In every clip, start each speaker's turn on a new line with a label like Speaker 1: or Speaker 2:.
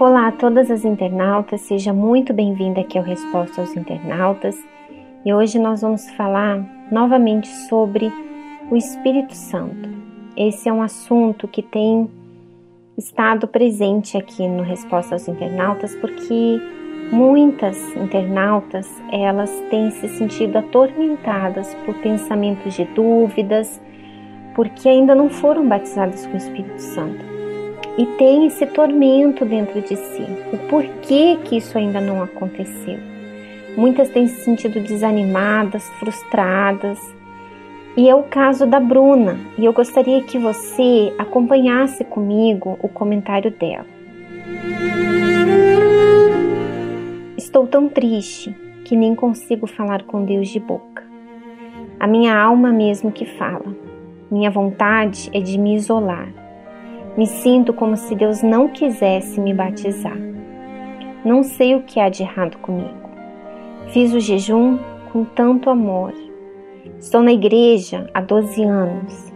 Speaker 1: Olá a todas as internautas, seja muito bem-vinda aqui ao Resposta aos Internautas e hoje nós vamos falar novamente sobre o Espírito Santo. Esse é um assunto que tem estado presente aqui no Resposta aos Internautas porque muitas internautas elas têm se sentido atormentadas por pensamentos de dúvidas porque ainda não foram batizadas com o Espírito Santo e tem esse tormento dentro de si. O porquê que isso ainda não aconteceu? Muitas têm se sentido desanimadas, frustradas, e é o caso da Bruna, e eu gostaria que você acompanhasse comigo o comentário dela. Estou tão triste que nem consigo falar com Deus de boca. A minha alma mesmo que fala. Minha vontade é de me isolar. Me sinto como se Deus não quisesse me batizar. Não sei o que há de errado comigo. Fiz o jejum com tanto amor Estou na igreja há 12 anos.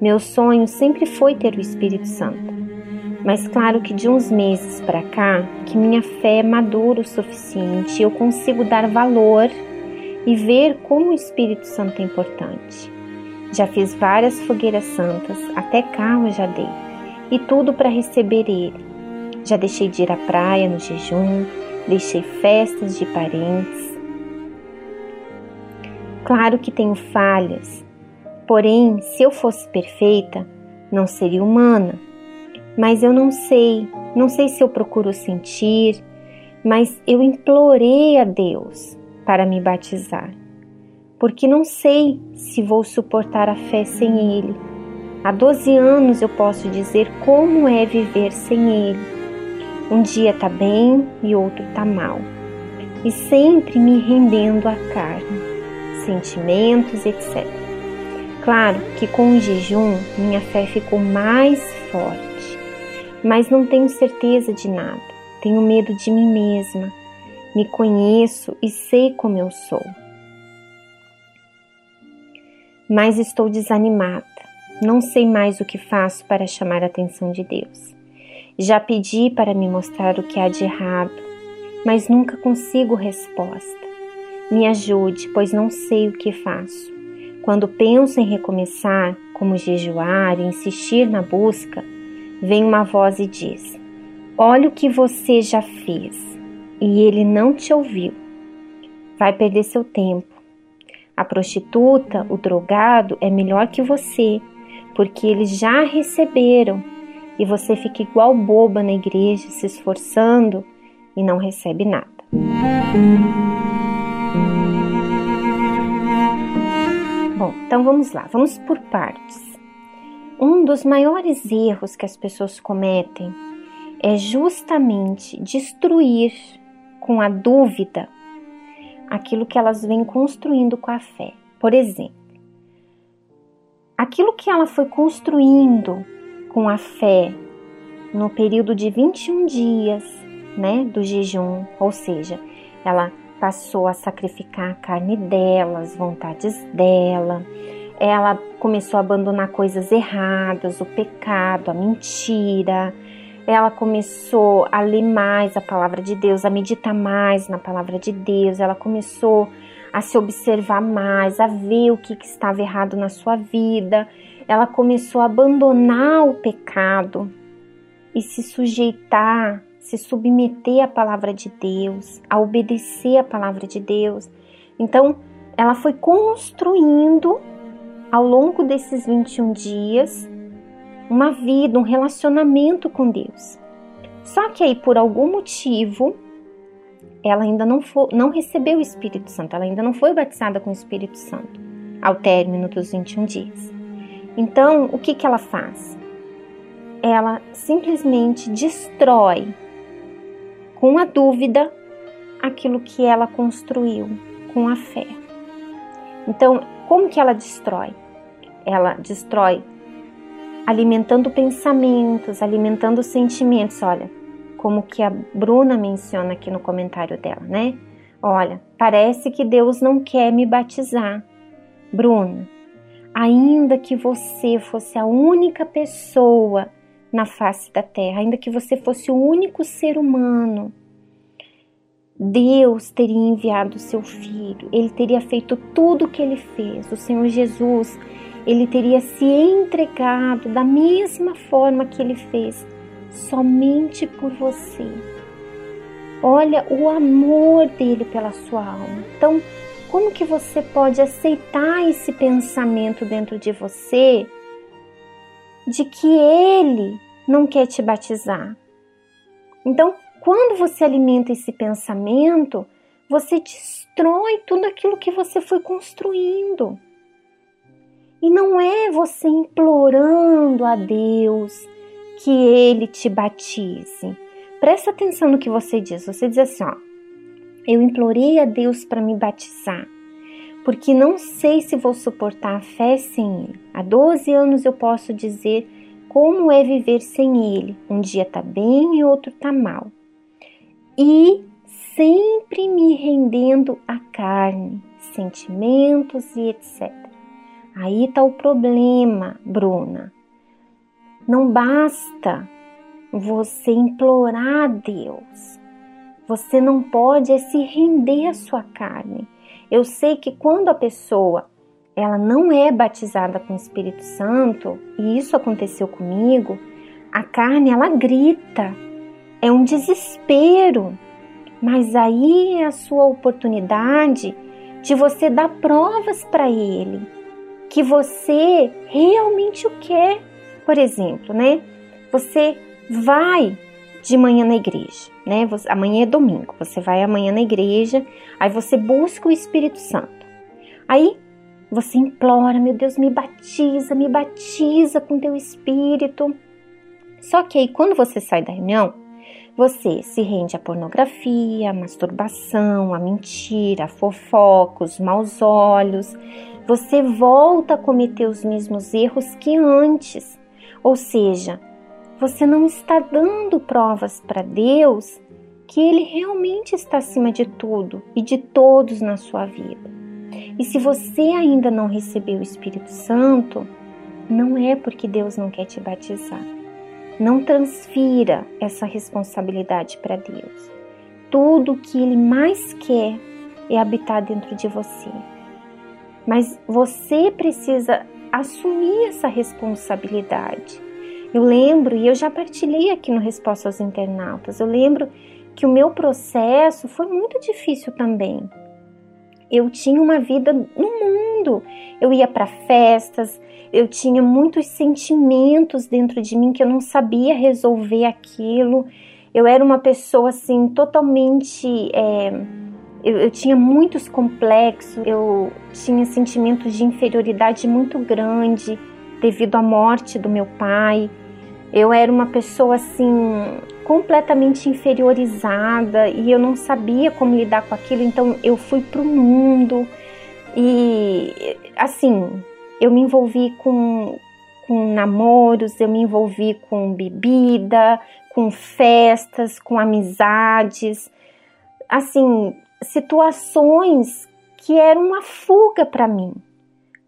Speaker 1: Meu sonho sempre foi ter o Espírito Santo. Mas claro que de uns meses para cá, que minha fé é madura o suficiente, eu consigo dar valor e ver como o Espírito Santo é importante. Já fiz várias fogueiras santas, até carro já dei, e tudo para receber ele. Já deixei de ir à praia no jejum, deixei festas de parentes, Claro que tenho falhas, porém, se eu fosse perfeita, não seria humana. Mas eu não sei, não sei se eu procuro sentir, mas eu implorei a Deus para me batizar, porque não sei se vou suportar a fé sem Ele. Há 12 anos eu posso dizer como é viver sem Ele. Um dia tá bem e outro tá mal, e sempre me rendendo à carne sentimentos, etc. Claro que com o jejum minha fé ficou mais forte, mas não tenho certeza de nada. Tenho medo de mim mesma. Me conheço e sei como eu sou. Mas estou desanimada. Não sei mais o que faço para chamar a atenção de Deus. Já pedi para me mostrar o que há de errado, mas nunca consigo resposta. Me ajude, pois não sei o que faço. Quando penso em recomeçar, como jejuar e insistir na busca, vem uma voz e diz: Olha o que você já fez, e ele não te ouviu. Vai perder seu tempo. A prostituta, o drogado é melhor que você, porque eles já receberam e você fica igual boba na igreja se esforçando e não recebe nada. Bom, então vamos lá, vamos por partes. Um dos maiores erros que as pessoas cometem é justamente destruir com a dúvida aquilo que elas vêm construindo com a fé. Por exemplo, aquilo que ela foi construindo com a fé no período de 21 dias, né, do jejum, ou seja, ela passou a sacrificar a carne dela, as vontades dela. Ela começou a abandonar coisas erradas, o pecado, a mentira. Ela começou a ler mais a palavra de Deus, a meditar mais na palavra de Deus. Ela começou a se observar mais, a ver o que, que estava errado na sua vida. Ela começou a abandonar o pecado e se sujeitar se submeter à palavra de Deus, a obedecer à palavra de Deus. Então, ela foi construindo ao longo desses 21 dias uma vida, um relacionamento com Deus. Só que aí, por algum motivo, ela ainda não, foi, não recebeu o Espírito Santo, ela ainda não foi batizada com o Espírito Santo ao término dos 21 dias. Então, o que, que ela faz? Ela simplesmente destrói com a dúvida aquilo que ela construiu com a fé. Então, como que ela destrói? Ela destrói alimentando pensamentos, alimentando sentimentos. Olha, como que a Bruna menciona aqui no comentário dela, né? Olha, parece que Deus não quer me batizar. Bruna, ainda que você fosse a única pessoa na face da terra, ainda que você fosse o único ser humano, Deus teria enviado o seu filho, ele teria feito tudo o que ele fez. O Senhor Jesus, ele teria se entregado da mesma forma que ele fez, somente por você. Olha o amor dele pela sua alma. Então, como que você pode aceitar esse pensamento dentro de você de que ele não quer te batizar? Então, quando você alimenta esse pensamento, você destrói tudo aquilo que você foi construindo. E não é você implorando a Deus que ele te batize. Presta atenção no que você diz. Você diz assim, ó: eu implorei a Deus para me batizar, porque não sei se vou suportar a fé sem Ele. Há 12 anos eu posso dizer como é viver sem Ele. Um dia tá bem e outro tá mal. E sempre me rendendo à carne, sentimentos e etc. Aí tá o problema, Bruna. Não basta você implorar a Deus você não pode é se render à sua carne. Eu sei que quando a pessoa ela não é batizada com o Espírito Santo, e isso aconteceu comigo, a carne ela grita, é um desespero. Mas aí é a sua oportunidade de você dar provas para ele que você realmente o quer. Por exemplo, né? Você vai de manhã na igreja, né? Você, amanhã é domingo, você vai amanhã na igreja, aí você busca o Espírito Santo. Aí você implora, meu Deus, me batiza, me batiza com teu Espírito. Só que aí quando você sai da reunião, você se rende à pornografia, à masturbação, à mentira, a fofocos, maus olhos. Você volta a cometer os mesmos erros que antes. Ou seja, você não está dando provas para Deus que Ele realmente está acima de tudo e de todos na sua vida. E se você ainda não recebeu o Espírito Santo, não é porque Deus não quer te batizar. Não transfira essa responsabilidade para Deus. Tudo que Ele mais quer é habitar dentro de você. Mas você precisa assumir essa responsabilidade. Eu lembro, e eu já partilhei aqui no Resposta aos Internautas, eu lembro que o meu processo foi muito difícil também. Eu tinha uma vida no mundo, eu ia para festas, eu tinha muitos sentimentos dentro de mim que eu não sabia resolver aquilo. Eu era uma pessoa assim totalmente. É, eu, eu, tinha muitos complexos, eu tinha sentimentos de inferioridade muito grande devido à morte do meu pai. Eu era uma pessoa assim completamente inferiorizada e eu não sabia como lidar com aquilo, então eu fui pro mundo e assim, eu me envolvi com com namoros, eu me envolvi com bebida, com festas, com amizades, assim, situações que eram uma fuga para mim,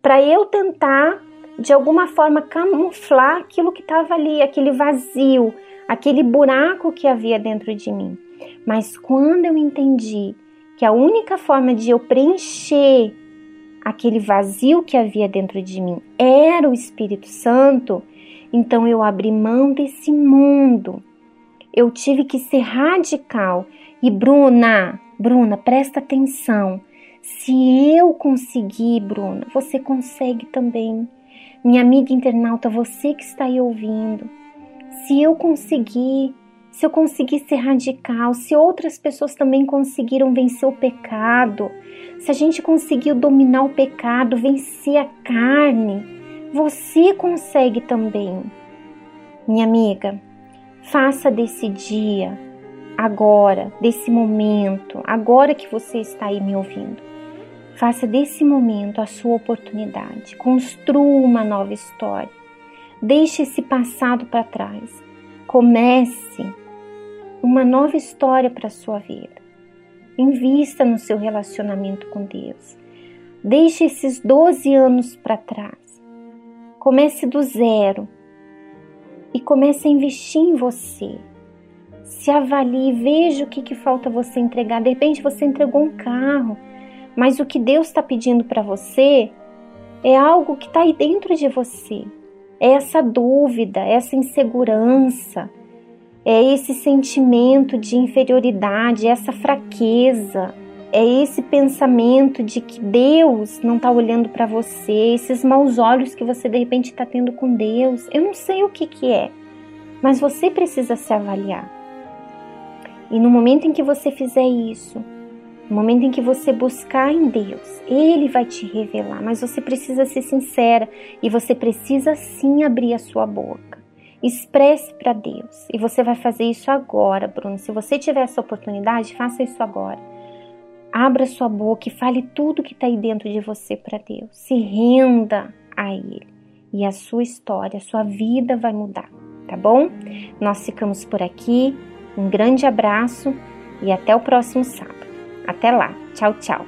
Speaker 1: para eu tentar de alguma forma camuflar aquilo que estava ali, aquele vazio, aquele buraco que havia dentro de mim. Mas quando eu entendi que a única forma de eu preencher aquele vazio que havia dentro de mim era o Espírito Santo, então eu abri mão desse mundo. Eu tive que ser radical. E Bruna, Bruna, presta atenção. Se eu conseguir, Bruna, você consegue também. Minha amiga internauta, você que está aí ouvindo, se eu conseguir, se eu conseguir ser radical, se outras pessoas também conseguiram vencer o pecado, se a gente conseguiu dominar o pecado, vencer a carne, você consegue também. Minha amiga, faça desse dia, agora, desse momento, agora que você está aí me ouvindo Faça desse momento a sua oportunidade. Construa uma nova história. Deixe esse passado para trás. Comece uma nova história para a sua vida. Invista no seu relacionamento com Deus. Deixe esses 12 anos para trás. Comece do zero e comece a investir em você. Se avalie, veja o que, que falta você entregar. De repente você entregou um carro, mas o que Deus está pedindo para você é algo que está aí dentro de você. É essa dúvida, essa insegurança, é esse sentimento de inferioridade, essa fraqueza, é esse pensamento de que Deus não está olhando para você, esses maus olhos que você de repente está tendo com Deus. Eu não sei o que, que é, mas você precisa se avaliar. E no momento em que você fizer isso, no momento em que você buscar em Deus, Ele vai te revelar, mas você precisa ser sincera e você precisa sim abrir a sua boca. Expresse para Deus. E você vai fazer isso agora, Bruno. Se você tiver essa oportunidade, faça isso agora. Abra sua boca e fale tudo que está aí dentro de você para Deus. Se renda a Ele. E a sua história, a sua vida vai mudar, tá bom? Nós ficamos por aqui. Um grande abraço e até o próximo sábado. Até lá. Tchau, tchau.